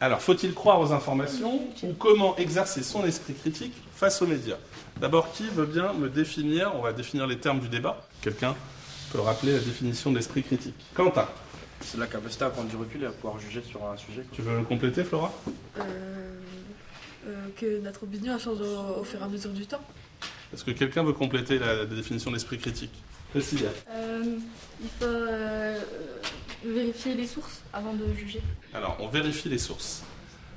Alors, faut-il croire aux informations ou comment exercer son esprit critique face aux médias? D'abord, qui veut bien me définir On va définir les termes du débat. Quelqu'un peut rappeler la définition de l'esprit critique Quentin C'est la capacité à prendre du recul et à pouvoir juger sur un sujet. Tu veux le compléter, Flora? Euh, euh, que notre opinion change au, au fur et à mesure du temps. Est-ce que quelqu'un veut compléter la, la définition de l'esprit critique? Cécilia Euh, il faut euh, vérifier les sources avant de juger. Alors, on vérifie les sources.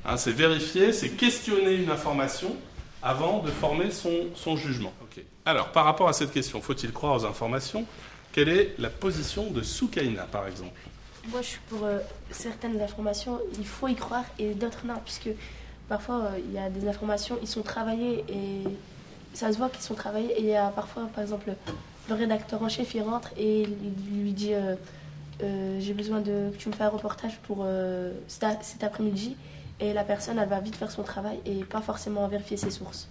Hein, c'est vérifier, c'est questionner une information avant de former son, son jugement. Ok. Alors, par rapport à cette question, faut-il croire aux informations? Quelle est la position de Soukaina, par exemple? Moi, je suis pour euh, certaines informations, il faut y croire et d'autres non, puisque parfois euh, il y a des informations, ils sont travaillés et ça se voit qu'ils sont travaillés. Et il y a parfois, par exemple, le rédacteur en chef, il rentre et il lui dit euh, euh, J'ai besoin de que tu me fasses un reportage pour euh, cet, après-midi. Et la personne, elle va vite faire son travail et pas forcément vérifier ses sources.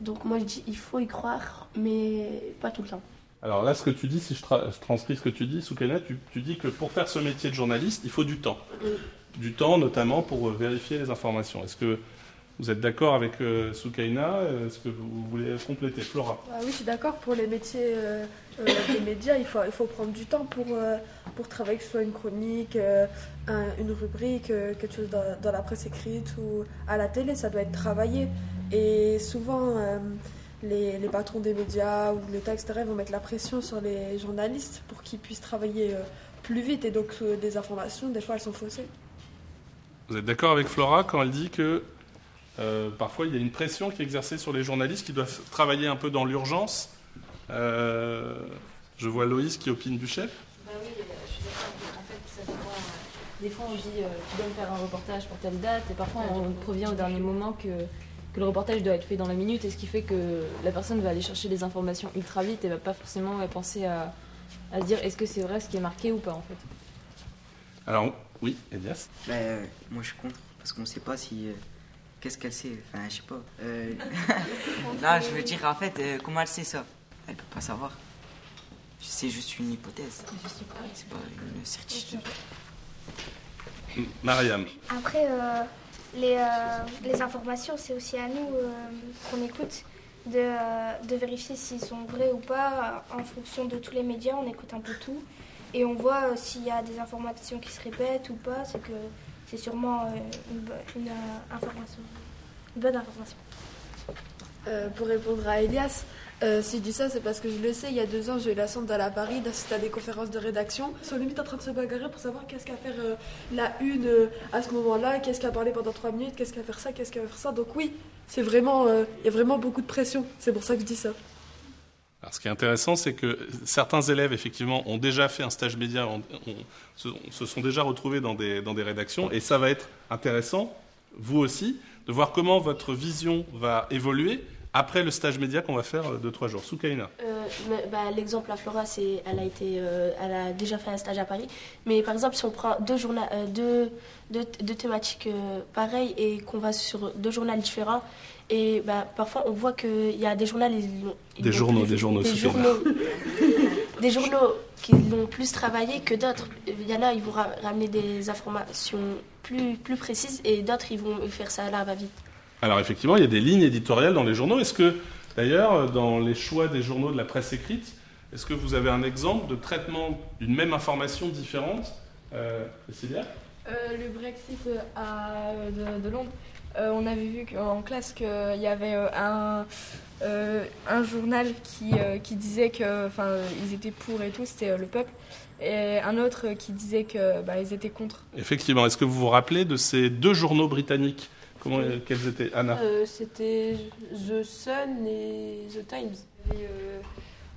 Donc, moi, je dis il faut y croire, mais pas tout le temps. Alors là, ce que tu dis, si je, tra- je transcris ce que tu dis, Soukaina, tu, tu dis que pour faire ce métier de journaliste, il faut du temps. Oui. Du temps, notamment pour vérifier les informations. Est-ce que vous êtes d'accord avec euh, Soukaina Est-ce que vous voulez compléter Flora? Ah oui, je suis d'accord. Pour les métiers euh, euh, des médias, il faut, il faut prendre du temps pour, euh, pour travailler, que ce soit une chronique, euh, un- une rubrique, euh, quelque chose dans, dans la presse écrite ou à la télé, ça doit être travaillé. Et souvent, euh, les, les patrons des médias ou l'État, etc., vont mettre la pression sur les journalistes pour qu'ils puissent travailler euh, plus vite. Et donc, euh, des informations, des fois, elles sont faussées. Vous êtes d'accord avec Flora quand elle dit que euh, parfois il y a une pression qui est exercée sur les journalistes qui doivent travailler un peu dans l'urgence Euh, Je vois Loïs qui opine du chef. Bah oui, je suis d'accord. En fait, ça dépend. euh, Des fois, on dit euh, tu dois me faire un reportage pour telle date, et parfois, on provient au dernier moment que, que le reportage doit être fait dans la minute, et ce qui fait que la personne va aller chercher les informations ultra vite et va pas forcément penser à, à se dire est-ce que c'est vrai ce qui est marqué ou pas en fait. Alors oui, Elias? Bah, euh, moi je suis contre parce qu'on sait pas si. Qu'est-ce qu'elle sait? Enfin, je sais pas. Euh, non, je veux dire, en fait, euh, comment elle sait ça? Elle peut pas savoir. C'est juste une hypothèse. C'est pas une certitude. Mariam. Après, euh, les, euh, les informations, c'est aussi à nous euh, qu'on écoute de, euh, de vérifier s'ils sont vrais ou pas. En fonction de tous les médias, on écoute un peu tout. Et on voit euh, s'il y a des informations qui se répètent ou pas. C'est que c'est sûrement euh, une, euh, information, une bonne information. Euh, pour répondre à Elias, si je dis ça, c'est parce que je le sais. Il y a deux ans, j'ai eu la chance d'aller à Paris, d'assister à des conférences de rédaction. Ils sont limite en train de se bagarrer pour savoir qu'est-ce qu'à faire la une à ce moment-là, qu'est-ce qu'à parler pendant trois minutes, qu'est-ce qu'à faire ça, qu'est-ce qu'à faire ça. Donc oui, c'est vraiment, il y a vraiment beaucoup de pression. C'est pour ça que je dis ça. Alors, ce qui est intéressant, c'est que certains élèves, effectivement, ont déjà fait un stage média, se, sont déjà retrouvés dans des, dans des rédactions, et ça va être intéressant, vous aussi, de voir comment votre vision va évoluer après le stage média qu'on va faire de trois jours. Soukaina. Euh, bah, L'exemple à Flora, c'est elle a euh, elle a déjà fait un stage à Paris. Mais par exemple, si on prend deux, journa- euh, deux, deux, thématiques euh, pareilles et qu'on va sur deux journaux différents, et bah, parfois on voit qu'il y a des journaux, ils l'ont- ils Des journaux, plus- des journaux, des journaux, des journaux qui l'ont plus travaillé que d'autres. Il y en a, ils vont ra- ramener des informations plus, plus précises et d'autres, ils vont faire ça à la va-vite. Alors, effectivement, il y a des lignes éditoriales dans les journaux. Est-ce que, d'ailleurs, dans les choix des journaux de la presse écrite, est-ce que vous avez un exemple de traitement d'une même information différente euh, Cécilia Euh, le Brexit euh, à- de, de Londres, on avait vu en classe qu'il y avait euh, un, euh, un journal qui, euh, qui disait que, enfin, euh, ils étaient pour et tout, c'était euh, le peuple, et un autre euh, qui disait que, bah, ils étaient contre. Effectivement. Est-ce que vous vous rappelez de ces deux journaux britanniques? Comment, euh, Quels étaient? Anna Euh, C'était The Sun et The Times. Il y avait euh,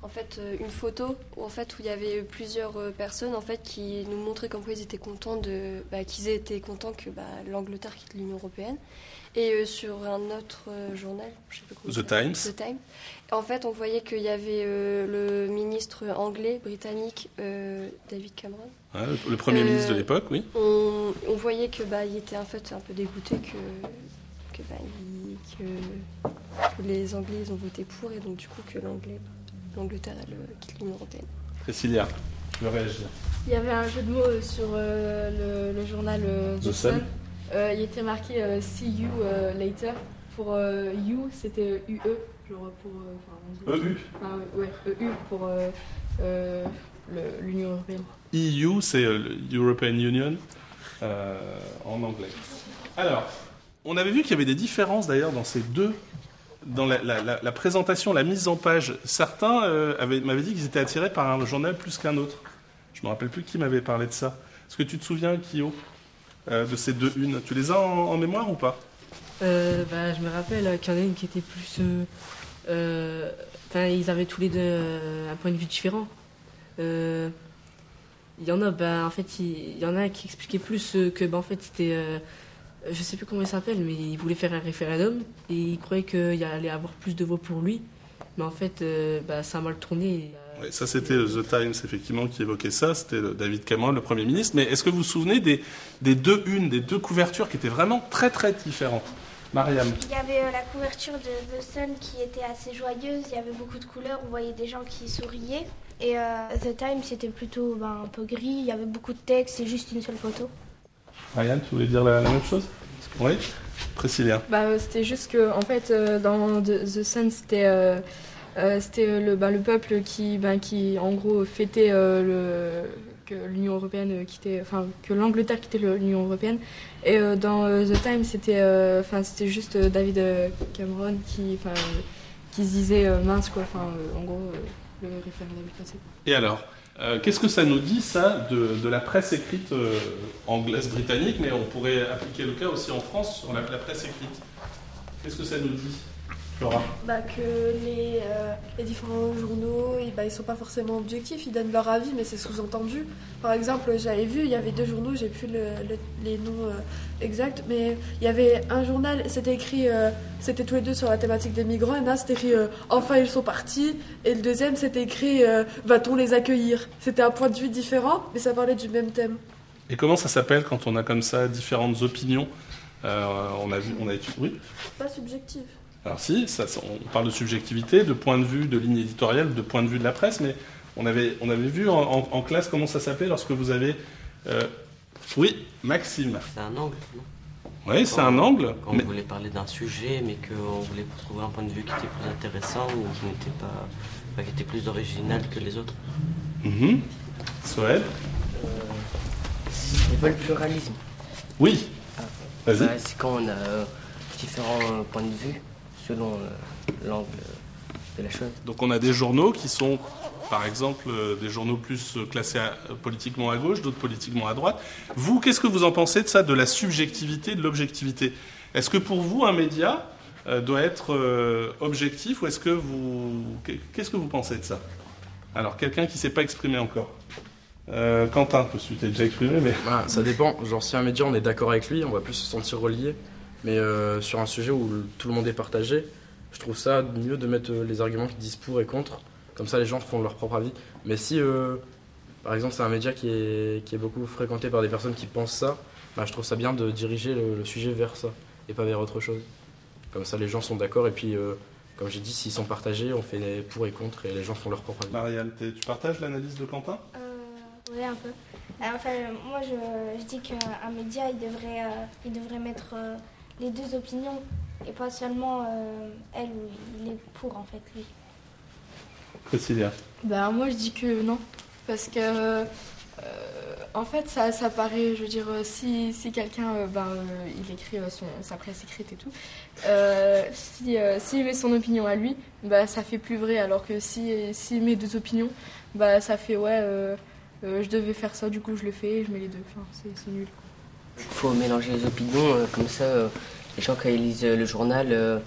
en fait euh, une photo où, en fait, où il y avait plusieurs euh, personnes en fait, qui nous montraient comme quoi ils étaient contents, de, bah, qu'ils étaient contents que bah, l'Angleterre quitte l'Union Européenne. Et euh, sur un autre euh, journal, je sais plus comment The Times. The Times. En fait, on voyait qu'il y avait euh, le ministre anglais, britannique, euh, David Cameron. Le, le Premier Euh, ministre de l'époque, oui. On, on voyait que bah, il était en fait un peu dégoûté que, que, bah, il- que, que les Anglais ils ont voté pour et donc du coup que l'Anglais, l'Angleterre elle quitte l'Union européenne. Cécilia, tu veux réagir Il y avait un jeu de mots sur euh, le, le journal euh, The Sun. Euh, il était marqué euh, See you euh, later. Pour euh, you, c'était UE. Genre pour. euh, EU. Enfin, ouais, EU pour euh, euh, l'Union Européenne. EU, c'est European Union en anglais. Alors, on avait vu qu'il y avait des différences d'ailleurs dans ces deux, dans la, la- la- la présentation, la mise en page. Certains avaient- m'avaient dit qu'ils étaient attirés par un journal plus qu'un autre. Je me rappelle plus qui m'avait parlé de ça. Est-ce que tu te souviens, Kyo, euh, de ces deux unes Tu les as en, mémoire ou pas? Euh, bah, je me rappelle qu'il y en a une qui était plus. euh, euh, ils avaient tous les deux un point de vue différent. Il y en a, bah, en fait, il y en a qui expliquait plus que, bah, en fait, c'était. je sais plus comment il s'appelle, mais il voulait faire un référendum et il croyait qu'il allait avoir plus de voix pour lui. Mais en fait, bah, ça a mal tourné. Ça, c'était The Times, effectivement, qui évoquait ça. C'était David Cameron, le Premier ministre. Mais est-ce que vous vous souvenez des, des deux unes, des deux couvertures qui étaient vraiment très, très différentes? Mariam Il y avait euh, la couverture de The Sun qui était assez joyeuse, il y avait beaucoup de couleurs, on voyait des gens qui souriaient. Et euh, The Times c'était plutôt ben, un peu gris, il y avait beaucoup de texte, c'est juste une seule photo. Marianne, tu voulais dire la, la même chose? Oui Priscilla. Bah, euh, c'était juste que, en fait, dans The, The Sun, c'était euh, euh, c'était euh, le, bah, le peuple qui, bah, qui, en gros, fêtait euh, que l'Union européenne quittait, enfin, que l'Angleterre quittait l'Union européenne. Et dans The Times, c'était, enfin, c'était juste David Cameron qui, qui se disait mince, quoi. Enfin, en gros, le référendum est passé. Et alors Qu'est-ce que ça nous dit, ça, de, la presse écrite anglaise, britannique, mais on pourrait appliquer le cas aussi en France sur la presse écrite? Qu'est-ce que ça nous dit, Bah, que les, euh, les différents journaux, ils, bah, ils sont pas forcément objectifs, ils donnent leur avis, mais c'est sous-entendu. Par exemple, j'avais vu, il y avait deux journaux, j'ai plus le- le- les noms euh, exacts, mais il y avait un journal, c'était écrit, euh, c'était tous les deux sur la thématique des migrants, et là c'était écrit euh, Enfin ils sont partis, et le deuxième c'était écrit euh, Va-t-on les accueillir? C'était un point de vue différent, mais ça parlait du même thème. Et comment ça s'appelle quand on a comme ça différentes opinions? Euh, On a vu, on a étudié. Oui? Pas subjectif. Alors si, ça, on parle de subjectivité, de point de vue de ligne éditoriale, de point de vue de la presse, mais on avait, on avait vu en, en- en classe comment ça s'appelait lorsque vous avez... euh, Oui, Maxime. C'est un angle, non? Oui, c'est un angle. Quand mais- on voulait parler d'un sujet, mais qu'on voulait trouver un point de vue qui était plus intéressant ou qui n'était pas, enfin, qui était plus original que les autres. Mhm. Soed Ils veulent le pluralisme. Oui. Vas-y. Bah, c'est quand on a euh, différents euh, points de vue selon euh, l'angle de la chose. Donc on a des journaux qui sont, par exemple, euh, des journaux plus euh, classés à- politiquement à gauche, d'autres politiquement à droite. Vous, qu'est-ce que vous en pensez de ça, de la subjectivité, de l'objectivité? Est-ce que pour vous, un média euh, doit être euh, objectif ou est-ce que vous... Qu'est-ce que vous pensez de ça? Alors, quelqu'un qui ne s'est pas exprimé encore Euh, Quentin, tu t'es déjà exprimé, mais... Voilà, ça dépend. Genre, si un média, on est d'accord avec lui, on va plus se sentir relié. Mais euh, sur un sujet où tout le monde est partagé, je trouve ça mieux de mettre euh, les arguments qui disent pour et contre. Comme ça, les gens font leur propre avis. Mais si, euh, par exemple, c'est un média qui est, qui est beaucoup fréquenté par des personnes qui pensent ça, bah, je trouve ça bien de diriger le, le sujet vers ça et pas vers autre chose. Comme ça, les gens sont d'accord. Et puis, euh, comme j'ai dit, s'ils sont partagés, on fait des pour et contre et les gens font leur propre avis. Marianne, tu partages l'analyse de Quentin? Euh, oui, un peu. Euh, enfin, moi, je, je dis qu'un média, il devrait, euh, il devrait mettre euh, les deux opinions et pas seulement euh, elle ou il est pour, en fait, lui. Priscilla. Bah moi je dis que non, parce que euh, en fait ça, ça paraît, je veux dire, euh, si, si quelqu'un, euh, ben, euh, il écrit euh, son, sa presse écrite et tout, euh, si, euh, s'il met son opinion à lui, bah ça fait plus vrai, alors que si s'il met deux opinions, bah ça fait ouais, euh, euh, je devais faire ça, du coup je le fais, je mets les deux, enfin c'est, c'est nul. Il faut mélanger les opinions, euh, comme ça, euh, les gens, quand ils lisent euh, le journal,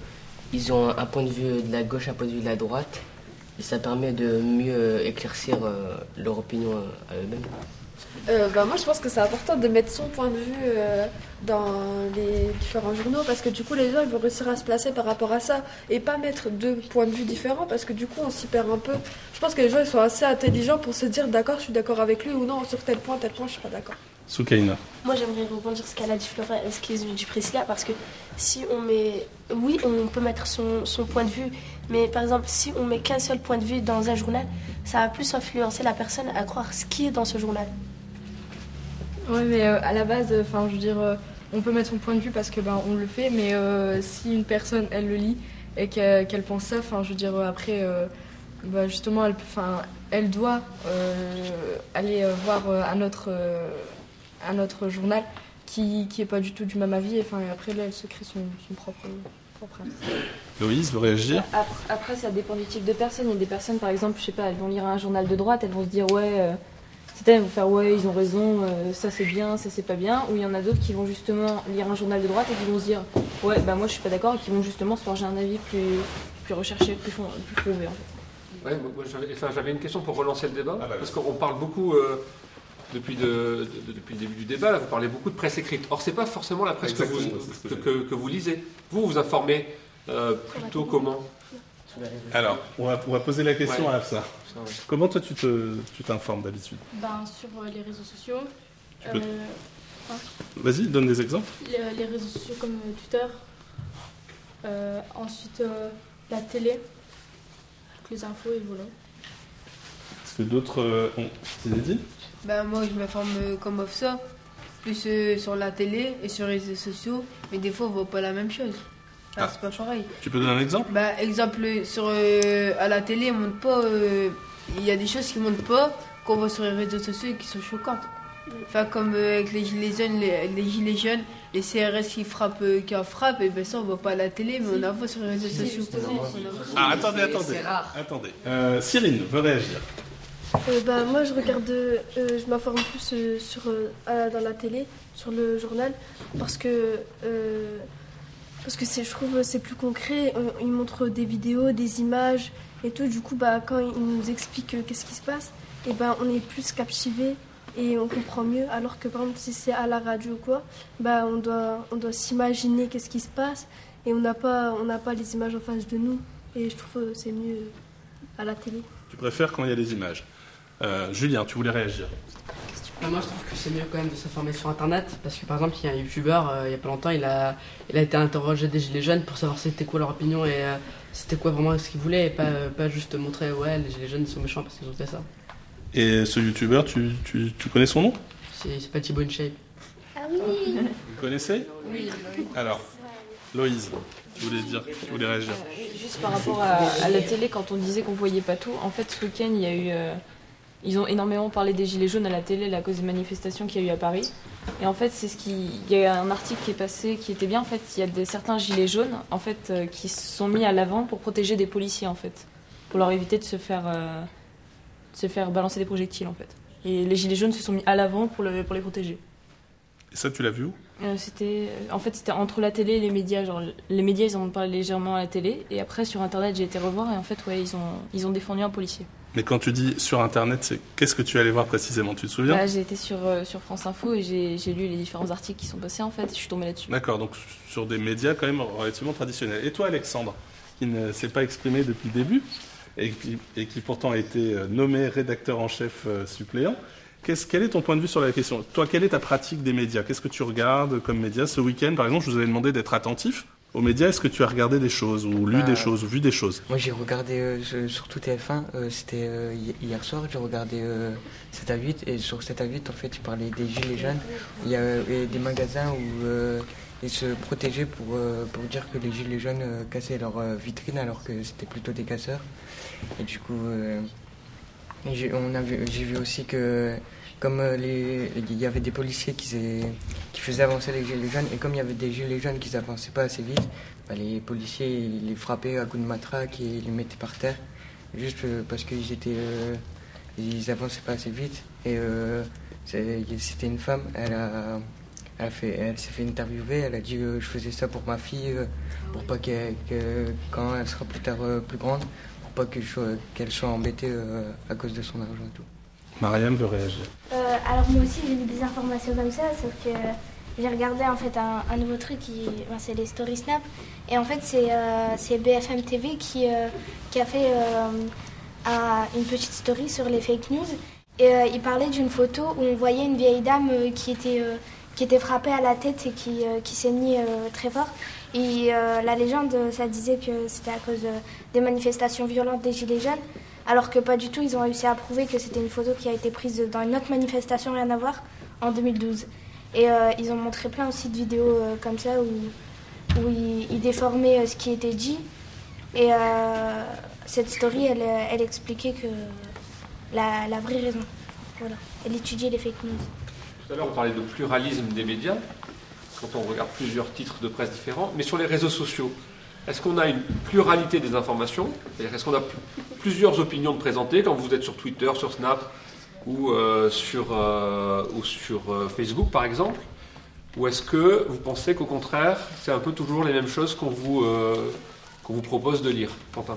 ils ont un point de vue de la gauche, un point de vue de la droite, et ça permet de mieux éclaircir leur opinion à eux-mêmes. Bah, moi, je pense que c'est important de mettre son point de vue dans les différents journaux parce que du coup, les gens ils vont réussir à se placer par rapport à ça et pas mettre deux points de vue différents parce que du coup, on s'y perd un peu. Je pense que les gens ils sont assez intelligents pour se dire d'accord, je suis d'accord avec lui ou non, sur tel point, tel point, je suis pas d'accord. Soukaina. Moi, j'aimerais rebondir ce qu'elle a dit Flora, ce qu'a dit Priscilla, parce que si on met. Oui, on peut mettre son, son point de vue, mais par exemple, si on met qu'un seul point de vue dans un journal, ça va plus influencer la personne à croire ce qui est dans ce journal. Ouais, mais euh, à la base, enfin, je veux dire, euh, on peut mettre son point de vue parce que ben on le fait, mais euh, si une personne elle le lit et qu'elle pense ça, enfin je veux dire après, euh, bah, justement elle, doit euh, aller euh, voir euh, un autre euh, un autre journal qui qui est pas du tout du même avis. Et enfin et après là elle se crée son, son propre propre avis. Loïs veut réagir? Après, après, ça dépend du type de personne. Il y a des personnes, par exemple, je sais pas, elles vont lire un journal de droite, elles vont se dire ouais, euh, certaines vont faire ouais, ils ont raison, euh, ça c'est bien, ça c'est pas bien. Ou il y en a d'autres qui vont justement lire un journal de droite et qui vont se dire ouais, bah moi je suis pas d'accord et qui vont justement se forger un avis plus, plus recherché, plus, fond- plus en fait. Ouais, moi, moi, j'avais enfin, j'avais une question pour relancer le débat, Ah, bah, parce qu'on parle beaucoup, euh, depuis, de- de- depuis le début du débat, là, vous parlez beaucoup de presse écrite. Or, c'est pas forcément la presse que vous, ce que que, que- que vous lisez. Vous, vous informez euh, plutôt comment Alors, on va, on va poser la question Ouais. à Afsa. Comment toi tu t'informes d'habitude Ben, sur euh, les réseaux sociaux. Euh, Vas-y, donne des exemples. les, les réseaux sociaux comme Twitter. Euh, ensuite, euh, la télé. Toutes les infos et voilà. Est-ce que d'autres euh, ont des idées Ben, moi, je m'informe euh, comme of ça, plus euh, sur la télé et sur les réseaux sociaux, mais des fois, on voit pas la même chose. Enfin, Ah. C'est pas pareil. Tu peux donner un exemple? Ben, exemple, sur, euh, à la télé, on montre pas. euh, Il y a des choses qui montrent pas, qu'on voit sur les réseaux sociaux et qui sont choquantes. Enfin, comme euh, avec les gilets jaunes, les, les gilets jaunes, les CRS qui frappent, euh, qui en frappent, et ben ça, on voit pas à la télé, mais on en voit sur les réseaux sociaux. Ah, attendez, attendez. C'est rare. Attendez. Euh, Cyrine veut réagir? Euh, bah, moi, je regarde, euh, je m'informe plus euh, sur, euh, dans la télé, sur le journal, parce que, euh, parce que c'est, je trouve c'est plus concret. Euh, Ils montrent des vidéos, des images et tout. Du coup, bah, quand ils nous expliquent euh, qu'est-ce qui se passe, et ben, on est plus captivé et on comprend mieux. Alors que, par exemple, si c'est à la radio ou quoi, bah, on doit, on doit s'imaginer qu'est-ce qui se passe et on n'a pas, on n'a pas les images en face de nous. Et je trouve que c'est mieux à la télé. Tu préfères quand il y a des images? Euh, Julien, tu voulais réagir Bah, moi, je trouve que c'est mieux quand même de s'informer sur Internet parce que par exemple, il y a un youtubeur, euh, il y a pas longtemps, il a, il a été interrogé des Gilets jaunes pour savoir c'était quoi leur opinion et euh, c'était quoi vraiment ce qu'ils voulaient et pas, euh, pas juste montrer ouais, les Gilets jaunes ils sont méchants parce qu'ils ont fait ça. Et ce youtubeur, tu, tu, tu connais son nom? C'est c'est pas Thibaut InShape. Ah oui Vous connaissez? Oui. Alors, Loïse, tu voulais dire, tu voulais réagir? Juste par rapport à, à la télé, quand on disait qu'on voyait pas tout, en fait, ce week-end, il y a eu. Ils ont énormément parlé des Gilets jaunes à la télé à cause des manifestations qu'il y a eu à Paris. Et en fait, c'est ce qui. Il y a un article qui est passé qui était bien. En fait, il y a des, certains Gilets jaunes en fait, euh, qui se sont mis à l'avant pour protéger des policiers, en fait. Pour leur éviter de se faire, euh, de se faire balancer des projectiles, en fait. Et les Gilets jaunes se sont mis à l'avant pour, le, pour les protéger. Et ça, tu l'as vu où? Euh, c'était en fait c'était entre la télé et les médias genre les médias ils en ont parlé légèrement à la télé et après sur internet j'ai été revoir et en fait ouais ils ont ils ont défendu un policier. Mais quand tu dis sur Internet, c'est qu'est-ce que tu allais voir précisément? Tu te souviens? Là j'ai été sur euh, sur France Info et j'ai lu les différents articles qui sont passés en fait. Je suis tombée là-dessus. D'accord, donc sur des médias quand même relativement traditionnels. Et toi, Alexandre, qui ne s'est pas exprimé depuis le début et qui, et qui pourtant a été euh, nommé rédacteur en chef euh, suppléant, quel est ton point de vue sur la question? Toi, quelle est ta pratique des médias? Qu'est-ce que tu regardes comme médias? Ce week-end, par exemple, je vous avais demandé d'être attentif aux médias. Est-ce que tu as regardé des choses, ou lu Bah, des choses, ou vu des choses? Moi j'ai regardé euh, surtout TF1, euh, c'était euh, hi- hier soir, j'ai regardé euh, 7 à 8 et sur 7 à 8 en fait ils parlaient des gilets jaunes. Il y a euh, des magasins où euh, ils se protégeaient pour, euh, pour dire que les gilets jaunes euh, cassaient leurs euh, vitrines alors que c'était plutôt des casseurs. Et du coup euh, j'ai vu- j'ai vu aussi que comme euh, il y avait des policiers qui, faisaient- avancer les gilets jaunes et comme il y avait des gilets jaunes qui n'avançaient pas assez vite, bah, les policiers les frappaient à coups de matraque et les mettaient par terre juste euh, parce qu'ils étaient euh, ils avançaient pas assez vite et c'était une femme elle elle, s'est fait interviewer, elle a dit je faisais ça pour ma fille, pour pas qu'elle- que quand elle sera plus tard plus grande, pour pas qu'elle soit embêtée euh, à cause de son argent et tout. Mariam veut réagir. Euh, alors moi aussi j'ai vu des informations comme ça, sauf que j'ai regardé en fait un, nouveau truc, qui, ben, c'est les Story Snap. Et en fait c'est euh, c'est BFM TV qui, euh, qui a fait un- une petite story sur les fake news. Et il parlait d'une photo où on voyait une vieille dame qui, était, qui était frappée à la tête et qui, qui saignait très fort. Et la légende, ça disait que c'était à cause des manifestations violentes des Gilets jaunes. Alors que pas du tout, ils ont réussi à prouver que c'était une photo qui a été prise dans une autre manifestation, rien à voir, en 2012. Et euh, ils ont montré plein aussi de vidéos euh, comme ça où, où ils, déformaient euh, ce qui était dit. Et cette story, elle, expliquait que la, la vraie raison. Voilà. Elle étudiait les fake news. Tout à l'heure, on parlait de pluralisme des médias, quand on regarde plusieurs titres de presse différents, mais sur les réseaux sociaux, est-ce qu'on a une pluralité des informations? C'est-à-dire, est-ce qu'on a pl- plusieurs opinions de présenter quand vous êtes sur Twitter, sur Snap ou euh, sur, euh, ou sur euh, Facebook, par exemple? Ou est-ce que vous pensez qu'au contraire, c'est un peu toujours les mêmes choses qu'on vous, qu'on vous propose de lire? Quentin.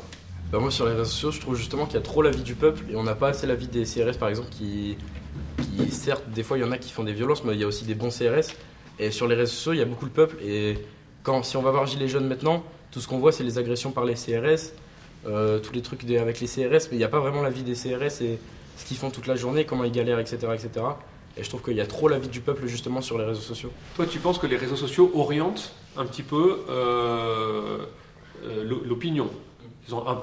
Bah, moi sur les réseaux sociaux, je trouve justement qu'il y a trop l'avis du peuple et on n'a pas assez l'avis des CRS par exemple qui, certes des fois il y en a qui font des violences mais il y a aussi des bons CRS et sur les réseaux sociaux il y a beaucoup le peuple. Et quand si on va voir Gilets jaunes maintenant, tout ce qu'on voit c'est les agressions par les CRS, euh, tous les trucs des- avec les CRS mais il n'y a pas vraiment l'avis des CRS et ce qu'ils font toute la journée, comment ils galèrent etc etc. Et je trouve qu'il y a trop l'avis du peuple justement sur les réseaux sociaux. Toi, tu penses que les réseaux sociaux orientent un petit peu euh, euh, l'o- l'opinion? Ils ont un-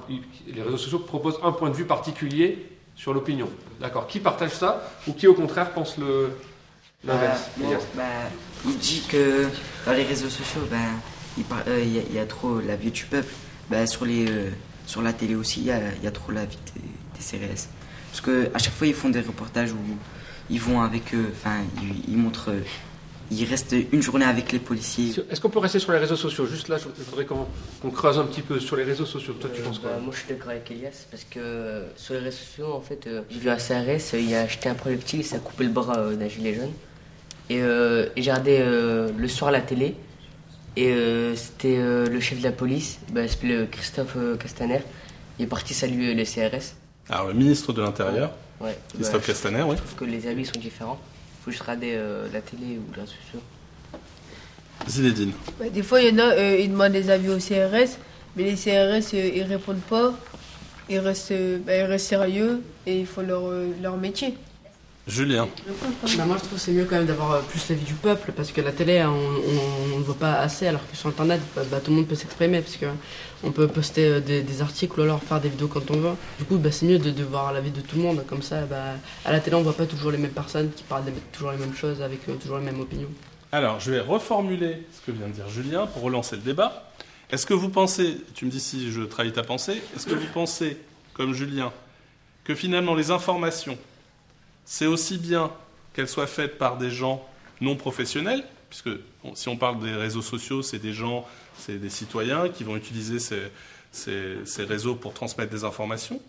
Les réseaux sociaux proposent un point de vue particulier sur l'opinion. D'accord. Qui partage ça ou qui, au contraire, pense le l'inverse? Bah, bon, bah, il dit que dans les réseaux sociaux, ben, il par- euh, il y, a- y a trop la vie du peuple. Ben, sur, les, euh, sur la télé aussi, il y a, y a trop la vie des, des CRS. Parce que à chaque fois, ils font des reportages où ils vont avec eux, enfin, ils, ils montrent. euh, Ils restent une journée avec les policiers. Est-ce qu'on peut rester sur les réseaux sociaux? Juste là, je je voudrais qu'on qu'on creuse un petit peu sur les réseaux sociaux. Toi, tu penses quoi? Bah, moi, je suis d'accord avec Elias parce que sur les réseaux sociaux, en fait, j'ai vu un CRS, il a acheté un projectile, il s'est coupé le bras d'un gilet jaune. Et, euh, et j'ai regardé euh, le soir la télé. Et euh, c'était euh, le chef de la police, bah, il s'appelle euh, Christophe Castaner. Il est parti saluer les CRS. Alors, le ministre de l'Intérieur, Ouais, Christophe bah, Castaner, oui. Je trouve que les avis sont différents. Il faut juste regarder euh, la télé ou réseaux sociaux. Zinedine. Ouais, des fois, il y en a, euh, ils demandent des avis au CRS, mais les CRS, euh, ils répondent pas. Ils restent, bah, ils restent sérieux et ils font leur, euh, leur métier. Julien. Bah, moi je trouve que c'est mieux quand même d'avoir euh, plus l'avis du peuple parce que la télé on, on, ne voit pas assez alors que sur internet bah, bah, tout le monde peut s'exprimer parce que on peut poster euh, des, des articles ou alors faire des vidéos quand on veut. Du coup bah, c'est mieux de, de voir l'avis de tout le monde comme ça bah, à la télé on voit pas toujours les mêmes personnes qui parlent des- toujours les mêmes choses avec euh, toujours les mêmes opinions. Alors, je vais reformuler ce que vient de dire Julien pour relancer le débat. Est-ce que vous pensez, tu me dis si je trahis ta pensée, est-ce que vous pensez, comme Julien, que finalement les informations, c'est aussi bien qu'elles soient faites par des gens non professionnels, puisque si on parle des réseaux sociaux, c'est des gens, c'est des citoyens qui vont utiliser ces, ces- ces réseaux pour transmettre des informations.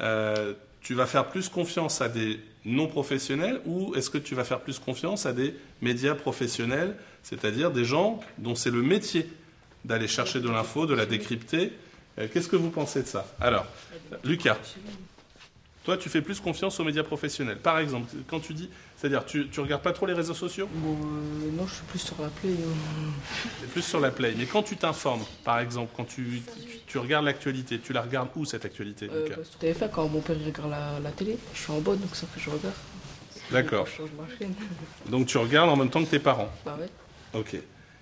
Euh, tu vas faire plus confiance à des non professionnels ou est-ce que tu vas faire plus confiance à des médias professionnels, c'est-à-dire des gens dont c'est le métier d'aller chercher de l'info, de la décrypter. Euh, Qu'est-ce que vous pensez de ça? Alors, Lucas, toi tu fais plus confiance aux médias professionnels. Par exemple, quand tu dis, c'est-à-dire tu, tu regardes pas trop les réseaux sociaux? Euh, non je suis plus sur la play. C'est plus sur la play. Mais quand tu t'informes, par exemple, quand tu, tu, tu regardes l'actualité, tu la regardes où cette actualité, Euh, bah, sur TF1 quand mon père regarde la, la télé, je suis en bas donc ça fait que je regarde. D'accord. Donc tu regardes en même temps que tes parents? Bah ouais. Ok.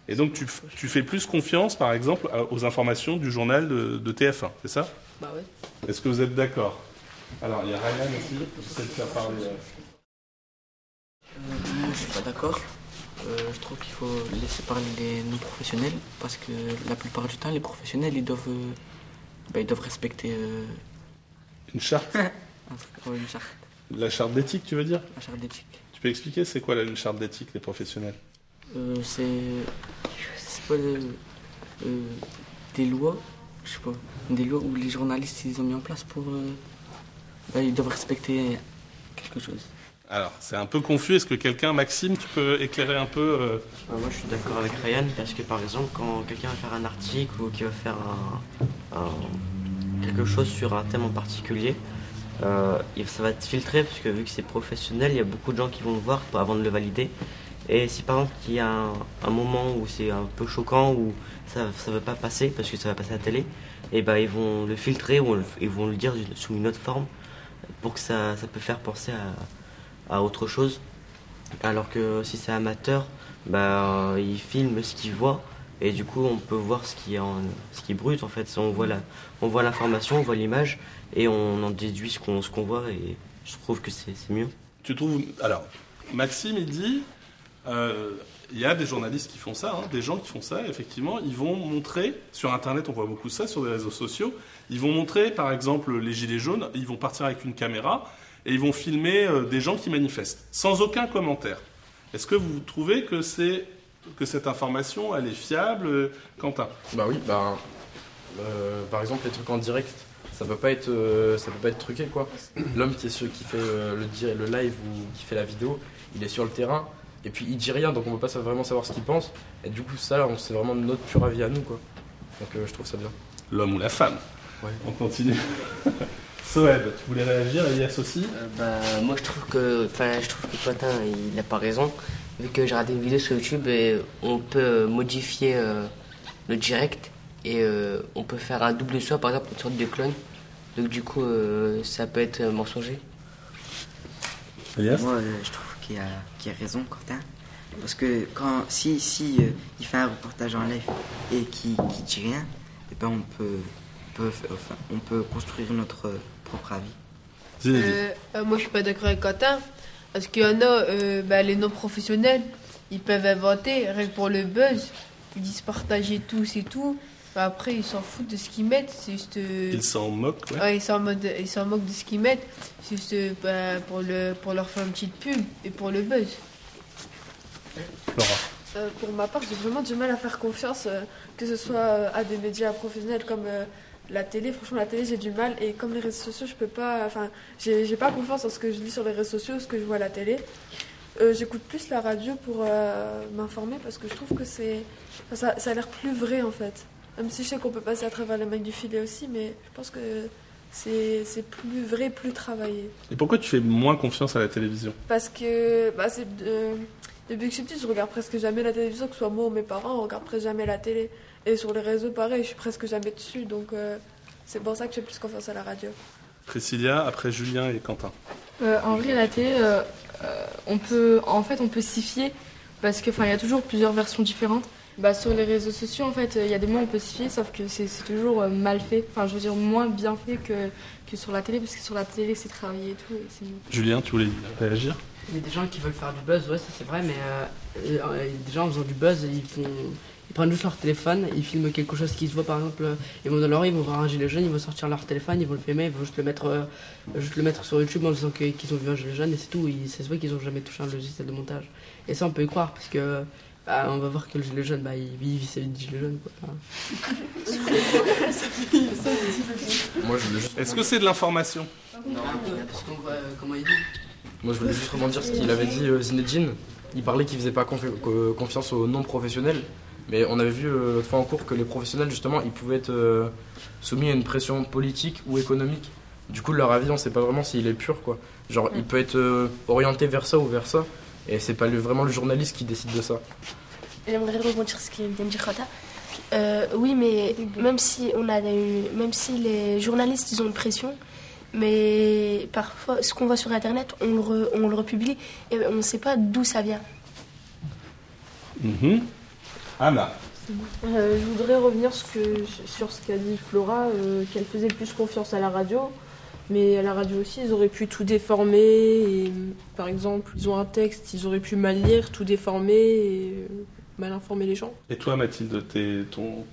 Et donc tu, tu fais plus confiance, par exemple, aux informations du journal de, de TF1, c'est ça? Bah ouais. Est-ce que vous êtes d'accord? Alors il y a Ryan aussi, j'essaie de faire parler. euh. Euh, moi, je suis pas d'accord. Euh, je trouve qu'il faut laisser parler les non-professionnels parce que la plupart du temps, les professionnels, ils doivent, euh, bah, ils doivent respecter Une charte un truc- ouais, une charte, La charte d'éthique, tu veux dire la charte d'éthique. Tu peux expliquer c'est quoi la une charte d'éthique, les professionnels? C'est c'est pas des lois, je sais pas, des lois où les journalistes ils ont mis en place pour, ils doivent respecter quelque chose. Alors, c'est un peu confus. Est-ce que quelqu'un, Maxime, tu peux éclairer un peu euh, Euh, moi, je suis d'accord avec Ryan parce que, par exemple, quand quelqu'un va faire un article ou qui va faire un, un- quelque chose sur un thème en particulier, euh, ça va être filtré parce que vu que c'est professionnel, il y a beaucoup de gens qui vont le voir pour- avant de le valider. Et si par exemple il y a un, un moment où c'est un peu choquant ou ça ne veut pas passer parce que ça va passer à la télé, et ben ils vont le filtrer ou le- ils vont le dire sous une autre forme pour que ça, ça peut faire penser à, à autre chose. Alors que si c'est amateur, bah, il filme ce qu'il voit et du coup on peut voir ce qui est, en, ce qui est brut en fait. On voit l'information, on voit l'image et on en déduit ce qu'on, qu'on voit et je trouve que c'est, c'est mieux. Tu trouves. Alors, Maxime, il dit Euh, Il y a des journalistes qui font ça, hein, des gens qui font ça, effectivement. Ils vont montrer, sur Internet, on voit beaucoup ça, sur les réseaux sociaux, ils vont montrer, par exemple, les gilets jaunes, ils vont partir avec une caméra et ils vont filmer euh, des gens qui manifestent, sans aucun commentaire. Est-ce que vous trouvez que, que cette information, elle est fiable, euh, Quentin? Bah oui, bah, euh, par exemple les trucs en direct, ça peut pas peut pas être truqué quoi. L'homme qui est ce- qui fait le, le live ou qui fait la vidéo, il est sur le terrain et puis il dit rien, donc on peut pas vraiment savoir ce qu'il pense. Et du coup ça, c'est vraiment notre pur avis à nous quoi. Donc euh, je trouve ça bien. L'homme ou la femme Ouais. On continue. Soeb, tu voulais réagir, Elias aussi Bah, moi je trouve que, enfin, je trouve que Quentin il n'a pas raison. Vu que j'ai regardé une vidéo sur YouTube et on peut modifier euh, le direct et euh, on peut faire un double soi, par exemple, une sorte de clone. Donc du coup, euh, ça peut être mensonger. Elias Moi, euh, je trouve qu'il a, raison, Quentin. Parce que quand, si, si euh, il fait un reportage en live et qu'il ne dit rien, eh ben on, peut, peut, enfin, on peut construire notre euh, propre avis. Euh, euh, moi, je suis pas d'accord avec Quentin. Parce qu'il y en a, euh, bah, les non-professionnels, ils peuvent inventer, rien que pour le buzz. Ils disent partager tout, c'est tout. Bah, après, ils s'en foutent de ce qu'ils mettent. C'est juste. euh, Ils s'en moquent, ouais. Ouais, ils s'en moquent de, ils s'en moquent de ce qu'ils mettent. C'est juste euh, bah, pour, le, pour leur faire une petite pub et pour le buzz. Laura. Euh, pour ma part, j'ai vraiment du mal à faire confiance, euh, que ce soit euh, à des médias professionnels comme euh, la télé. Franchement, la télé, j'ai du mal. Et comme les réseaux sociaux, je peux pas. Enfin, j'ai j'ai pas confiance en ce que je lis sur les réseaux sociaux, ce que je vois à la télé. Euh, J'écoute plus la radio pour euh, m'informer parce que je trouve que c'est. enfin, ça, ça a l'air plus vrai en fait. Même si je sais qu'on peut passer à travers les mailles du filet aussi, mais je pense que c'est c'est plus vrai, plus travaillé. Et pourquoi tu fais moins confiance à la télévision? Parce que bah, c'est de- depuis que je suis petite, je regarde presque jamais la télévision, que ce soit moi ou mes parents, on regarde presque jamais la télé. Et sur les réseaux, pareil, je suis presque jamais dessus, donc euh, c'est pour ça que je fais plus confiance à la radio. Priscilla, après Julien et Quentin. Euh, en vrai, la télé, euh, on peut, en fait, on peut s'y fier parce que, enfin, il y a toujours plusieurs versions différentes. Bah, sur les réseaux sociaux, en fait, il y a des moments où on peut s'y fier, sauf que c'est toujours euh, mal fait. Enfin, je veux dire, moins bien fait que, que sur la télé, parce que sur la télé, c'est travaillé et tout. Et. Julien, tu voulais réagir? Il y a des gens qui veulent faire du buzz, ouais, ça c'est vrai, mais euh, euh, des gens en faisant du buzz, ils, font, ils prennent juste leur téléphone, ils filment quelque chose qui se voit par exemple, euh, ils vont dans leur rue, ils vont voir un gilet jaune, ils vont sortir leur téléphone, ils vont le filmer, ils vont juste le mettre, euh, juste le mettre sur YouTube en disant que- qu'ils ont vu un gilet jaune et c'est tout, ils, ça se voit qu'ils ont jamais touché un logiciel de montage. Et ça on peut y croire parce que bah, on va voir que le gilet jaune, bah, il vit vit sa vie de gilet jaune. Quoi. Moi, je voulais juste. Est-ce que c'est de l'information Non, parce qu'on voit euh, comment il dit. Moi, je voulais juste rebondir ce qu'il avait dit euh, Zinedine. Il parlait qu'il faisait pas confi- co- confiance aux non-professionnels. Mais on avait vu euh, l'autre fois en cours que les professionnels, justement, ils pouvaient être euh, soumis à une pression politique ou économique. Du coup, leur avis, on sait pas vraiment s'il est pur, quoi. Genre, il peut être euh, orienté vers ça ou vers ça. Et c'est pas le- vraiment le journaliste qui décide de ça. J'aimerais rebondir sur ce qu'il vient de dire Quentin. Euh, oui, mais même si on a des- même si les journalistes ils ont une pression, mais parfois ce qu'on voit sur internet, on le, re- on le republie et on ne sait pas d'où ça vient. Mhm. Anna. Euh, je voudrais revenir ce que- sur ce qu'a dit Flora, euh, qu'elle faisait plus confiance à la radio. Mais à la radio aussi, ils auraient pu tout déformer. Et, par exemple, ils ont un texte, ils auraient pu mal lire, tout déformer et euh, mal informer les gens. Et toi, Mathilde, t'es- ton,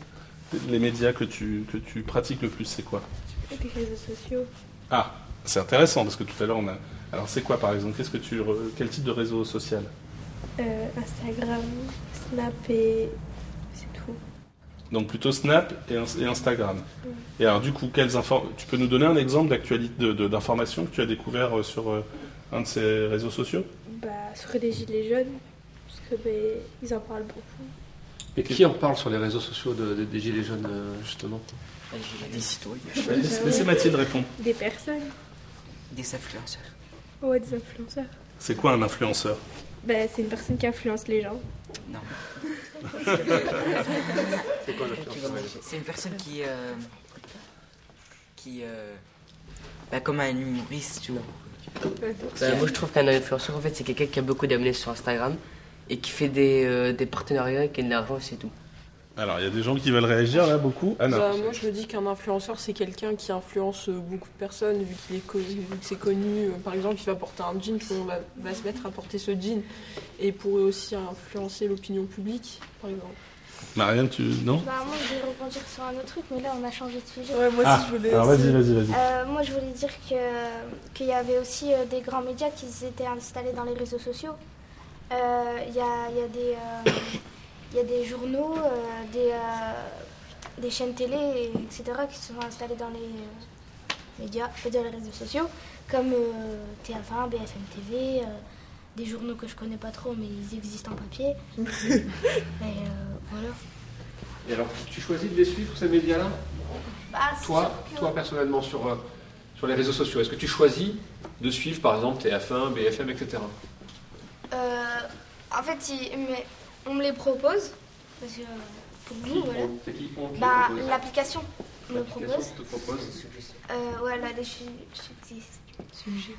les médias que tu, que tu pratiques le plus, c'est quoi? Les réseaux sociaux. Ah, c'est intéressant parce que tout à l'heure on a. Alors c'est quoi par exemple? Qu'est-ce que tu quel type de réseau social? Euh, Instagram, Snap et. Donc plutôt Snap et, Ins- et Instagram. Et alors du coup, quelles infos Tu peux nous donner un exemple d'actualité de- de- d'information que tu as découvert euh, sur euh, un de ces réseaux sociaux? Bah, sur les gilets jaunes, parce que ben, ils en parlent beaucoup. Et qui en parle sur les réseaux sociaux de- de- des Gilets jaunes, euh, justement? Des citoyens. Laissez laissez Mathilde répondre. Des personnes. Des influenceurs. Ouais, des influenceurs. C'est quoi un influenceur? Bah, c'est une personne qui influence les gens. Non. C'est quoi l'influenceur C'est une personne qui. euh, qui. euh, bah, comme un humoriste, tu vois. Bah, moi je trouve qu'un influenceur en fait c'est quelqu'un qui a beaucoup d'abonnés sur Instagram et qui fait des, euh, des partenariats, qui a de l'argent et c'est tout. Alors, il y a des gens qui veulent réagir là, beaucoup. Anna. Bah, moi, je me dis qu'un influenceur, c'est quelqu'un qui influence euh, beaucoup de personnes, vu qu'il est connu, vu que c'est connu. Euh, Par exemple, il va porter un jean, tout le monde va, va se mettre à porter ce jean, et pourrait aussi influencer l'opinion publique, par exemple. Marianne, tu. Non Bah, moi, je vais rebondir sur un autre truc, mais là, on a changé de sujet. Ouais, moi Ah, alors vas-y, vas-y, vas-y. Euh, moi, je voulais dire que qu'il y avait aussi euh, des grands médias qui s'étaient installés dans les réseaux sociaux. Euh, Il y, a, il y, a des, euh, il y a des journaux, euh, des, euh, des chaînes télé, et etc., qui se sont installés dans les euh, médias, et dans les réseaux sociaux, comme euh, TF1, BFM TV, euh, des journaux que je connais pas trop, mais ils existent en papier. et euh, voilà. Et alors, tu choisis de les suivre, ces médias-là? Bah, Toi, que- toi personnellement, sur, euh, sur les réseaux sociaux, est-ce que tu choisis de suivre, par exemple, TF1, BFM, etc. Euh, en fait, il- mais on me les propose. Parce que pour nous, voilà. C'est qui les Bah, propose l'application me L'application propose. te propose. Euh, voilà, les su- suggestions.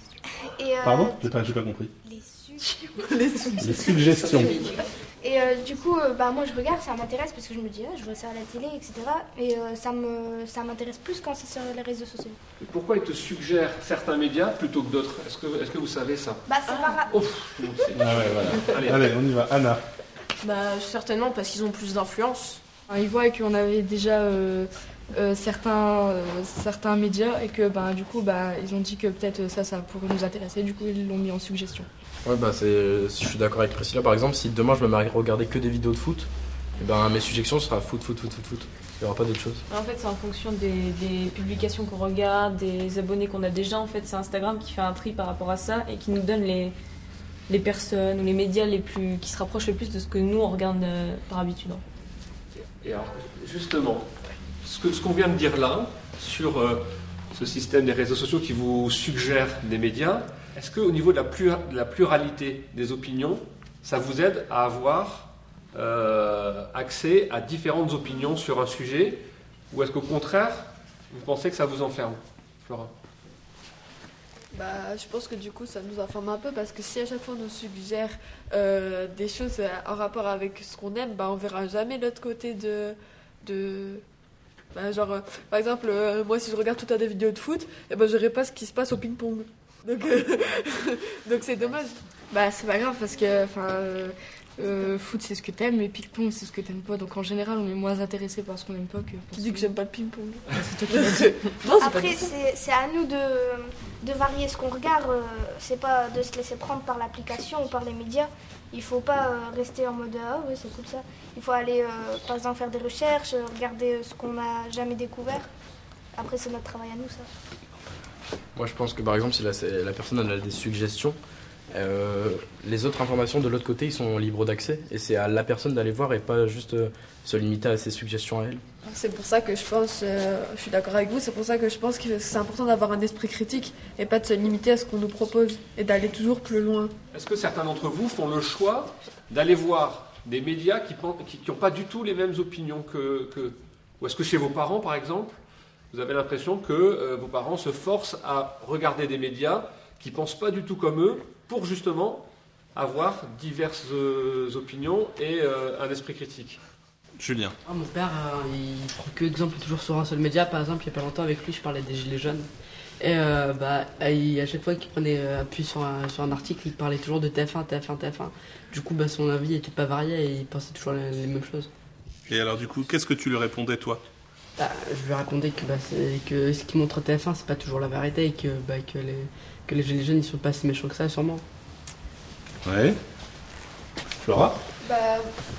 Et, euh, Pardon? J'ai pas, j'ai pas compris. Les suggestions. Les suggestions. Et euh, du coup, euh, bah, moi je regarde, ça m'intéresse parce que je me dis, ah, je vois ça à la télé, etc. Et euh, ça me, ça m'intéresse plus quand c'est sur les réseaux sociaux. Et Pourquoi ils te suggèrent certains médias plutôt que d'autres? Est-ce que, est-ce que vous savez ça? Bah, c'est pas Oh, tout le monde sait. Ah ouais, voilà. Allez. Allez, on y va. Anna. Bah, certainement parce qu'ils ont plus d'influence. Ils voient qu'on avait déjà euh, euh, certains, euh, certains médias et que ben, du coup bah, ils ont dit que peut-être ça, ça pourrait nous intéresser. Du coup ils l'ont mis en suggestion. Ouais, bah c'est, si je suis d'accord avec Priscilla, par exemple, si demain je me mets à regarder que des vidéos de foot, et ben mes suggestions sera foot, foot, foot, foot, foot. Il n'y aura pas d'autre chose. En fait, c'est en fonction des, des publications qu'on regarde, des abonnés qu'on a déjà. En fait, c'est Instagram qui fait un tri par rapport à ça et qui nous donne les, les personnes ou les médias les plus, qui se rapprochent le plus de ce que nous, on regarde euh, par habitude. Et alors, justement, ce que- ce qu'on vient de dire là, sur euh, ce système des réseaux sociaux qui vous suggère des médias, est-ce qu'au niveau de la, la pluralité des opinions, ça vous aide à avoir euh, accès à différentes opinions sur un sujet Ou est-ce qu'au contraire, vous pensez que ça vous enferme Flora Bah, je pense que du coup, ça nous informe un peu parce que si à chaque fois on nous suggère euh, des choses euh, en rapport avec ce qu'on aime, bah, on verra jamais l'autre côté de. de bah, genre, euh, par exemple, moi, si je regarde tout le temps des vidéos de foot, eh ben, je verrai pas ce qui se passe au ping-pong. Donc, c'est dommage. Bah c'est pas grave parce que euh, foot c'est ce que t'aimes mais ping-pong c'est ce que t'aimes pas donc en général on est moins intéressé par ce qu'on aime pas que Tu dis que j'aime pas le ping-pong. c'est toi qui l'as dit. Non, c'est pas Après, c'est c'est à nous de, de varier ce qu'on regarde. euh, C'est pas de se laisser prendre par l'application ou par les médias. Il faut pas euh, rester en mode ah oui, c'est cool ça. Il faut aller, euh, par exemple, faire des recherches, regarder ce qu'on n'a jamais découvert. Après, c'est notre travail à nous, ça. Moi, je pense que par exemple, si la, personne elle a des suggestions, euh, les autres informations de l'autre côté, ils sont libres d'accès. Et c'est à la personne d'aller voir et pas juste euh, se limiter à ses suggestions à elle. C'est pour ça que je pense, euh, je suis d'accord avec vous, c'est pour ça que je pense que c'est important d'avoir un esprit critique et pas de se limiter à ce qu'on nous propose et d'aller toujours plus loin. Est-ce que certains d'entre vous font le choix d'aller voir des médias qui n'ont qui, pas du tout les mêmes opinions que... que- Ou est-ce que chez vos parents, par exemple, vous avez l'impression que euh, vos parents se forcent à regarder des médias qui pensent pas du tout comme eux pour justement avoir diverses euh, opinions et euh, un esprit critique Julien. Ah, mon père, euh, il prend que exemple toujours sur un seul média. Par exemple, il y a pas longtemps avec lui, je parlais des Gilets jaunes. Et euh, bah, il- à chaque fois qu'il prenait euh, appui sur un, sur un article, il parlait toujours de TF1, TF1, TF1. Du coup, bah, son avis était pas varié et il pensait toujours les, les mêmes choses. Et alors, du coup, qu'est-ce que tu lui répondais, toi? Bah, je lui répondais que, bah, c'est- que ce qui montre TF1, c'est pas toujours la vérité et que, bah, que, les, que les Gilets jaunes, ils sont pas si méchants que ça, sûrement. Ouais. Flora? Bah,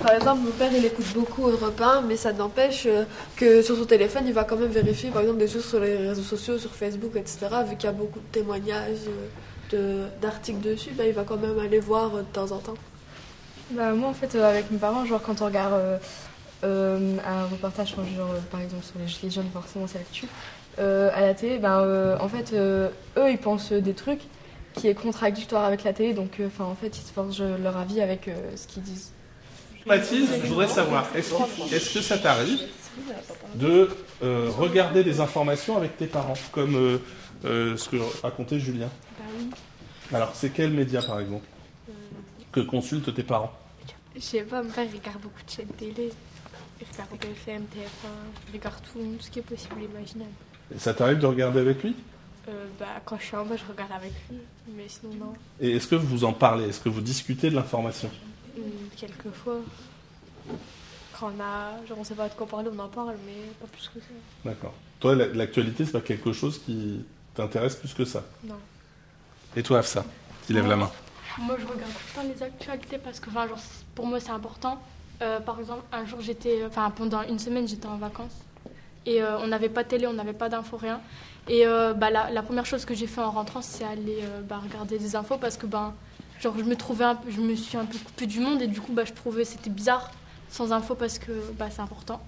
par exemple, mon père il écoute beaucoup Europe 1, mais ça n'empêche euh, que sur son téléphone il va quand même vérifier par exemple des choses sur les réseaux sociaux, sur Facebook, etc. Vu qu'il y a beaucoup de témoignages, euh, de- d'articles dessus, bah, il va quand même aller voir euh, de temps en temps. Bah, moi, en fait, euh, avec mes parents, genre, quand on regarde euh, euh, un reportage, genre, euh, par exemple, sur les Gilets jaunes, forcément, c'est l'actu, euh, à la télé, ben, euh, en fait, euh, eux, ils pensent des trucs qui est contradictoire avec la télé, donc, euh, enfin, en fait, ils se forgent leur avis avec euh, ce qu'ils disent. Mathilde, je voudrais savoir, est-ce que, est-ce que ça t'arrive de euh, regarder des informations avec tes parents, comme euh, euh, ce que racontait Julien? Bah oui. Alors, c'est quel média, par exemple, que consultent tes parents? Je sais pas, mon père il regarde beaucoup de chaînes télé. Je regarde BFM, TF1, je regarde tout, tout ce qui est possible et imaginable. Et ça t'arrive de regarder avec lui? Euh, bah, quand je suis en bas, je regarde avec lui, mais sinon, non. Et est-ce que vous en parlez? Est-ce que vous discutez de l'information? Hum, Quelquefois, quand on a, genre, on sait pas de quoi parler, on en parle, mais pas plus que ça. D'accord. Toi, la- l'actualité, c'est pas quelque chose qui t'intéresse plus que ça? Non. Et toi, Afsa, qui lève la main? Moi, je regarde tout le temps les actualités parce que, enfin, genre, c'est- pour moi, c'est important. Euh, par exemple, un jour, j'étais, enfin, pendant une semaine, j'étais en vacances et euh, on n'avait pas de télé, on n'avait pas d'infos, rien. Et euh, bah, la, première chose que j'ai fait en rentrant, c'est aller euh, bah, regarder des infos parce que, ben, genre, je me trouvais je me suis un peu coupée du monde et du coup, bah, je trouvais c'était bizarre sans infos parce que bah, c'est important.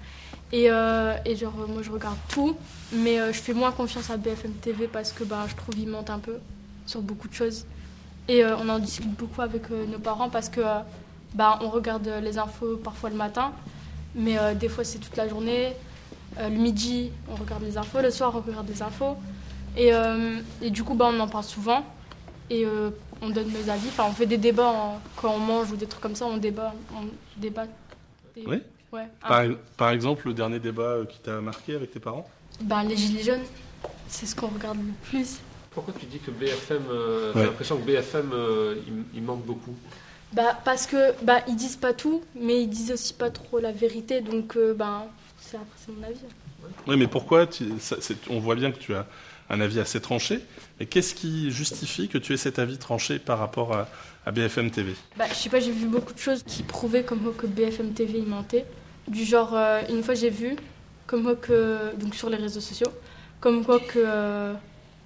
Et, et genre, moi, je regarde tout, mais je fais moins confiance à BFM TV parce que, bah, je trouve qu'ils mentent un peu sur beaucoup de choses. Et on en discute beaucoup avec nos parents parce que bah, on regarde les infos parfois le matin, mais des fois c'est toute la journée. Euh, le midi, on regarde les infos, le soir, on regarde les infos. Et, euh, et du coup, bah, on en parle souvent et euh, on donne nos avis. Enfin, on fait des débats en- quand on mange ou des trucs comme ça, on débat. On débat Oui Ouais. par, un- par exemple, le dernier débat qui t'a marqué avec tes parents? Ben, les gilets jaunes, c'est ce qu'on regarde le plus. Pourquoi tu dis que BFM, euh, Ouais. j'ai l'impression que BFM, euh, il, il manque beaucoup? Bah, parce que bah, ils disent pas tout, mais ils disent aussi pas trop la vérité, donc euh, ben, c'est après c'est mon avis. Oui, mais pourquoi tu- ça- c'est- On voit bien que tu as un avis assez tranché, mais qu'est-ce qui justifie que tu aies cet avis tranché par rapport à, à BFM TV Bah, je sais pas, j'ai vu beaucoup de choses qui prouvaient comme quoi que BFM TV il mentait. Du genre, euh, une fois j'ai vu, comme quoi que, donc sur les réseaux sociaux, comme quoi que euh,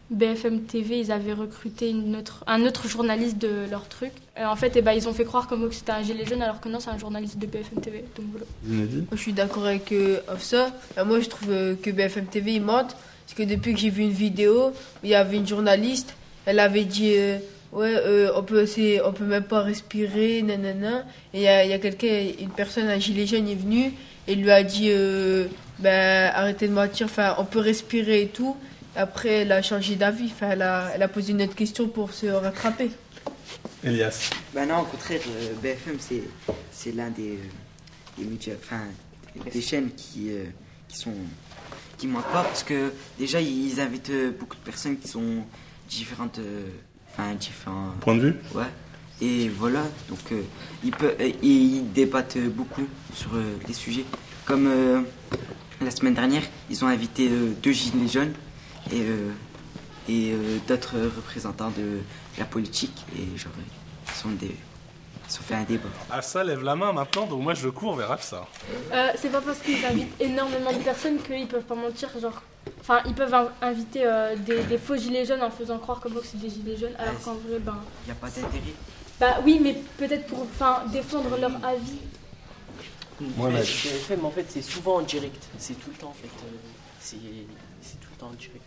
BFM TV ils avaient recruté une autre, un autre journaliste de leur truc. Et en fait, eh ben, ils ont fait croire comme que c'était un gilet jaune alors que non, c'est un journaliste de BFM TV. Donc voilà. Zinedine Moi, je suis d'accord avec euh, Afsa. Euh, Moi, je trouve euh, que BFM TV, ils mentent. Parce que depuis que j'ai vu une vidéo, où il y avait une journaliste, elle avait dit euh, Ouais, euh, on, peut, c'est- on peut même pas respirer, nanana. Et il y a, il y a quelqu'un, une personne, un gilet jaune est venu et lui a dit euh, ben, Arrêtez de mentir, enfin, on peut respirer et tout. Après, elle a changé d'avis. Enfin, elle, a, elle a posé une autre question pour se rattraper. Elias Bah non, au contraire, euh, BFM, c'est, c'est l'un des, des médias, enfin, des- des chaînes qui, euh, qui sont qui manquent pas parce que déjà ils invitent euh, beaucoup de personnes qui sont différentes, euh, enfin différents Point de vue Ouais. Et voilà, donc euh, ils, peuvent, euh, ils débattent beaucoup sur euh, les sujets. Comme euh, la semaine dernière, ils ont invité euh, deux gilets jaunes et, euh, et euh, d'autres représentants de la politique. Et genre, ils, sont des, ils ont fait un débat. Afsa lève la main maintenant, donc moi je cours vers Afsa. Euh, c'est pas parce qu'ils invitent énormément de personnes qu'ils peuvent pas mentir. Genre, enfin, ils peuvent in- inviter euh, des, des faux gilets jaunes en faisant croire comme que c'est des gilets jaunes, alors qu'en vrai, ben. Il n'y a pas d'intérêt. Bah oui, mais peut-être pour enfin, défendre leur avis. Moi, Mais là, BFM, en fait, c'est souvent en direct. C'est tout le temps, en fait. c'est tout le temps en direct.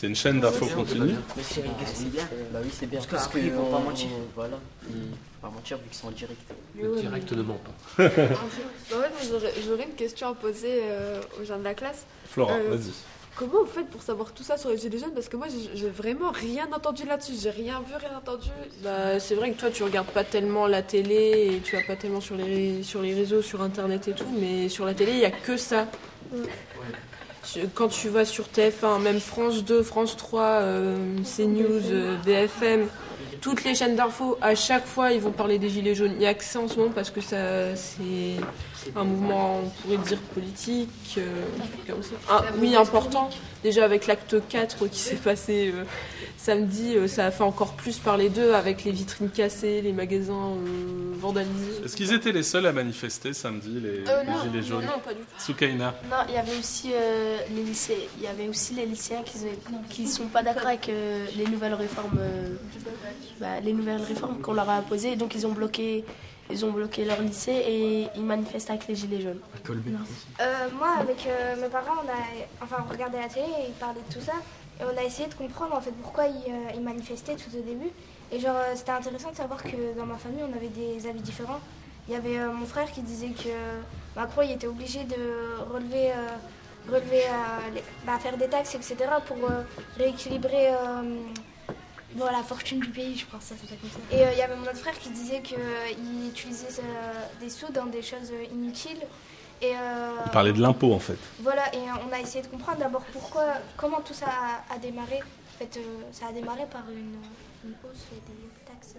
C'est une chaîne d'infos Ouais, continue. Mais c'est Ah, bien. euh, bah oui, c'est bien. Parce qu'après, ils vont pas on- mentir. Voilà, ils vont pas mentir vu qu'ils sont en direct. Le direct ne ment pas. Bah, en fait, moi, j'aurais- une question à poser euh, aux gens de la classe. Flora, Euh, vas-y. Comment vous faites pour savoir tout ça sur les gilets jaunes? Parce que moi, j'ai vraiment rien entendu là-dessus. J'ai rien vu, rien entendu. Bah, c'est vrai que toi, tu regardes pas tellement la télé et tu vas pas tellement sur les, sur les réseaux, sur internet et tout, mais sur la télé, il y a que ça. Sur- Quand tu vas sur TF1, même France 2, France 3, euh, CNews, euh, BFM, toutes les chaînes d'infos, à chaque fois, ils vont parler des Gilets jaunes. Il n'y a que ça en ce moment parce que ça, c'est un mouvement, on pourrait dire, politique, euh, un. Ah, oui, important. Déjà avec l'acte 4 qui s'est passé euh, samedi, euh, ça a fait encore plus parler d'eux avec les vitrines cassées, les magasins euh, vandalisés. Est-ce qu'ils étaient les seuls à manifester samedi, les, Euh, les non, gilets non, jaunes non, pas du tout. Soukaina. Non, il y avait aussi euh, les lycées. Il y avait aussi les lycéens qui qui sont pas d'accord avec euh, les nouvelles réformes, euh, bah, les nouvelles réformes qu'on leur a imposées. Donc ils ont bloqué, ils ont bloqué leur lycée et ils manifestent avec les gilets jaunes. Euh, moi, avec euh, mes parents, on, a, enfin, on regardait la télé et ils parlaient de tout ça. Et on a essayé de comprendre en fait pourquoi ils, euh, ils manifestaient tout au début. Et genre, euh, c'était intéressant de savoir que dans ma famille, on avait des avis différents. Il y avait euh, mon frère qui disait que Macron était obligé de relever, relever bah, faire des taxes, etc. pour rééquilibrer la fortune du pays, je pense, ça. Et il y avait mon autre frère qui disait qu'il utilisait des sous dans des choses inutiles Et euh, parlez de l'impôt en fait. voilà, et on a essayé de comprendre d'abord pourquoi, comment tout ça a, a démarré. En fait, euh, ça a démarré par une, une hausse des taxes.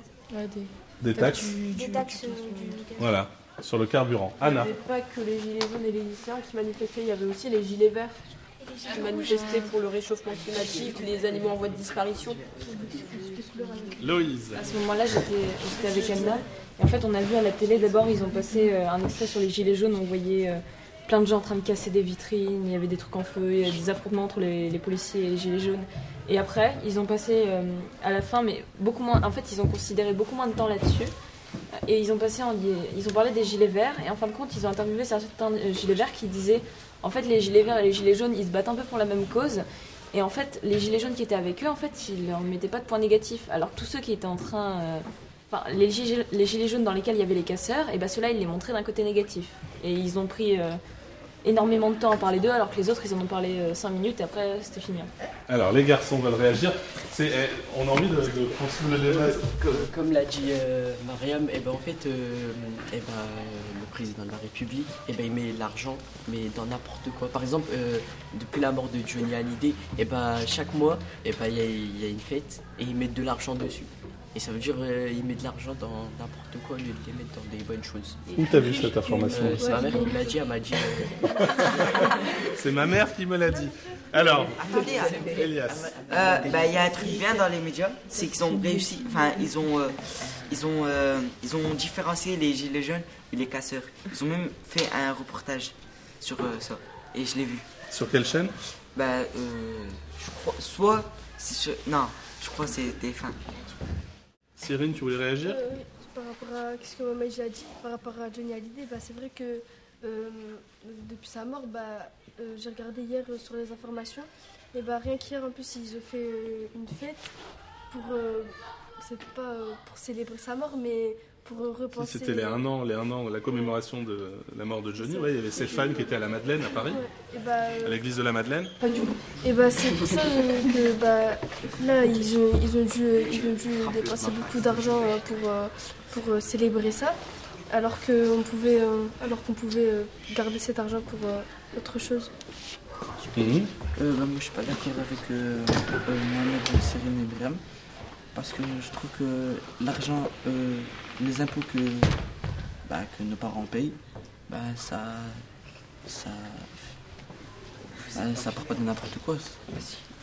Des taxes Des taxes euh, du. Voilà, sur le carburant. Il n'y Anna. avait pas que les gilets jaunes et les lycéens qui manifestaient, il y avait aussi les gilets verts qui manifestaient pour le réchauffement climatique, les animaux en voie de disparition. Loïse. À ce moment-là, j'étais j'étais avec Anna. Et en fait, on a vu à la télé, d'abord, ils ont passé euh, un extrait sur les gilets jaunes. On voyait euh, plein de gens en train de casser des vitrines, il y avait des trucs en feu, il y avait des affrontements entre les, policiers et les gilets jaunes. Et après, ils ont passé euh, à la fin, mais beaucoup moins. En fait, ils ont considéré beaucoup moins de temps là-dessus. Et ils ont passé en, ils ont parlé des gilets verts et en fin de compte ils ont interviewé certains gilets verts qui disaient en fait les gilets verts et les gilets jaunes ils se battent un peu pour la même cause et en fait les gilets jaunes qui étaient avec eux en fait ils leur mettaient pas de points négatifs alors tous ceux qui étaient en train enfin les gilets, les gilets jaunes dans lesquels il y avait les casseurs et ben ceux-là ils les montraient d'un côté négatif et ils ont pris euh, énormément de temps à parler d'eux alors que les autres ils en ont parlé 5 minutes et après c'était fini. Alors les garçons veulent réagir. C'est, eh, on a envie de, de le débat. Comme, comme l'a dit euh, Mariam, eh ben, en fait, euh, eh ben, euh, le président de la République, eh ben, il met l'argent, mais dans n'importe quoi. Par exemple, euh, depuis la mort de Johnny Hallyday, eh ben, chaque mois, eh ben, il y, y a une fête et ils mettent de l'argent dessus. Et ça veut dire qu'ils mettent de l'argent dans n'importe quoi au lieu de les mettre dans des bonnes choses. Où t'as vu cette information Euh, C'est ma mère qui me l'a dit, elle m'a dit. euh, C'est ma mère qui me l'a dit. Alors, Attendez, attendez. Elias. Euh, bah, Il y a un truc bien dans les médias, c'est qu'ils ont réussi, enfin ils ont, euh, ils, ont, euh, ils ont différencié les gilets jaunes et les casseurs. Ils ont même fait un reportage sur euh, ça, et je l'ai vu. Sur quelle chaîne? Bah, euh, je crois, soit, c'est sur- non, je crois que c'est TF1. Cyrine, tu voulais réagir? Euh, par rapport à ce que Maman a dit, par rapport à Johnny Hallyday, bah, c'est vrai que euh, depuis sa mort, bah, euh, j'ai regardé hier sur les informations, et bah, rien qu'hier en plus ils ont fait une fête pour, pas pour célébrer sa mort, mais pour euh, repenser. C'était les 1 an, les un an, la commémoration de la mort de Johnny. Ouais, il y avait ces fans qui étaient à la Madeleine à Paris, Ouais, et bah, euh, à l'église de la Madeleine. Pas du tout. Et bah c'est pour ça euh, que bah, là ils ont, ils ont dû, ils ont dû dépenser beaucoup d'argent euh, pour, euh, pour euh, célébrer ça, alors qu'on pouvait, euh, alors qu'on pouvait euh, garder cet argent pour euh, autre chose. Mhm. Euh, bah, moi, je suis pas d'accord avec euh, euh, Mohamed, et Myriam. Parce que je trouve que l'argent, euh, les impôts que, bah, que nos parents payent, bah, ça. ça. bah, ça part pas de n'importe quoi.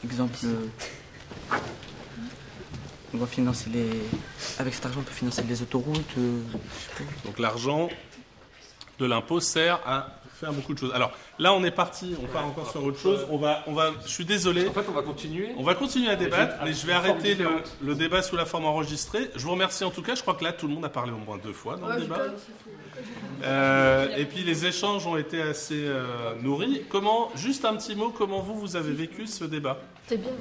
Exemple. euh, on va financer les. Avec cet argent, on peut financer les autoroutes. euh. Donc l'argent de l'impôt sert à faire beaucoup de choses. Alors là, on est parti, on part encore sur autre chose. On va, on va, je suis désolé. En fait, on va continuer. On va continuer à débattre, Mais je vais arrêter le débat sous la forme enregistrée. Je vous remercie en tout cas. Je crois que là, tout le monde a parlé au moins deux fois dans le débat. Euh, et puis les échanges ont été assez euh, nourris. Comment, juste un petit mot, comment vous vous avez vécu ce débat? C'était bien.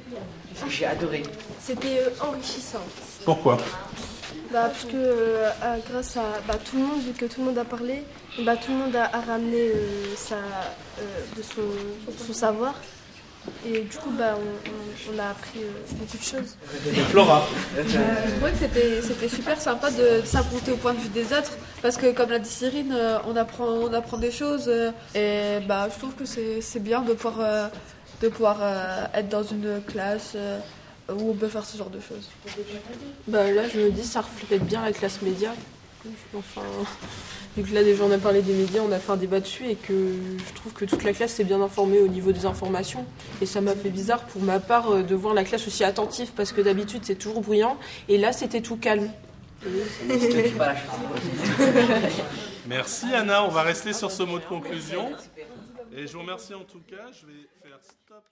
J'ai adoré. C'était euh, enrichissant. Pourquoi? Bah, parce que euh, grâce à bah, tout le monde, vu que tout le monde a parlé, bah, tout le monde a, a ramené euh, sa, euh, de son, son savoir. Et du coup, bah, on, on- on a appris euh, beaucoup de choses. Flora. Je trouvais que c'était, c'était super sympa de s'affronter au point de vue des autres parce que comme l'a dit Cyrine, on apprend, on apprend des choses et bah, je trouve que c'est, c'est bien de pouvoir, euh, de pouvoir euh, être dans une classe euh, où on peut faire ce genre de choses. Bah là, je me dis, ça reflète bien la classe média. Enfin, vu que là, déjà, on a parlé des médias, on a fait un débat dessus et que je trouve que toute la classe s'est bien informée au niveau des informations. Et ça m'a fait bizarre pour ma part euh, de voir la classe aussi attentive parce que d'habitude, c'est toujours bruyant. Et là, c'était tout calme. Merci Anna, on va rester sur ce mot de conclusion. Et je vous remercie en tout cas. Je vais faire stop.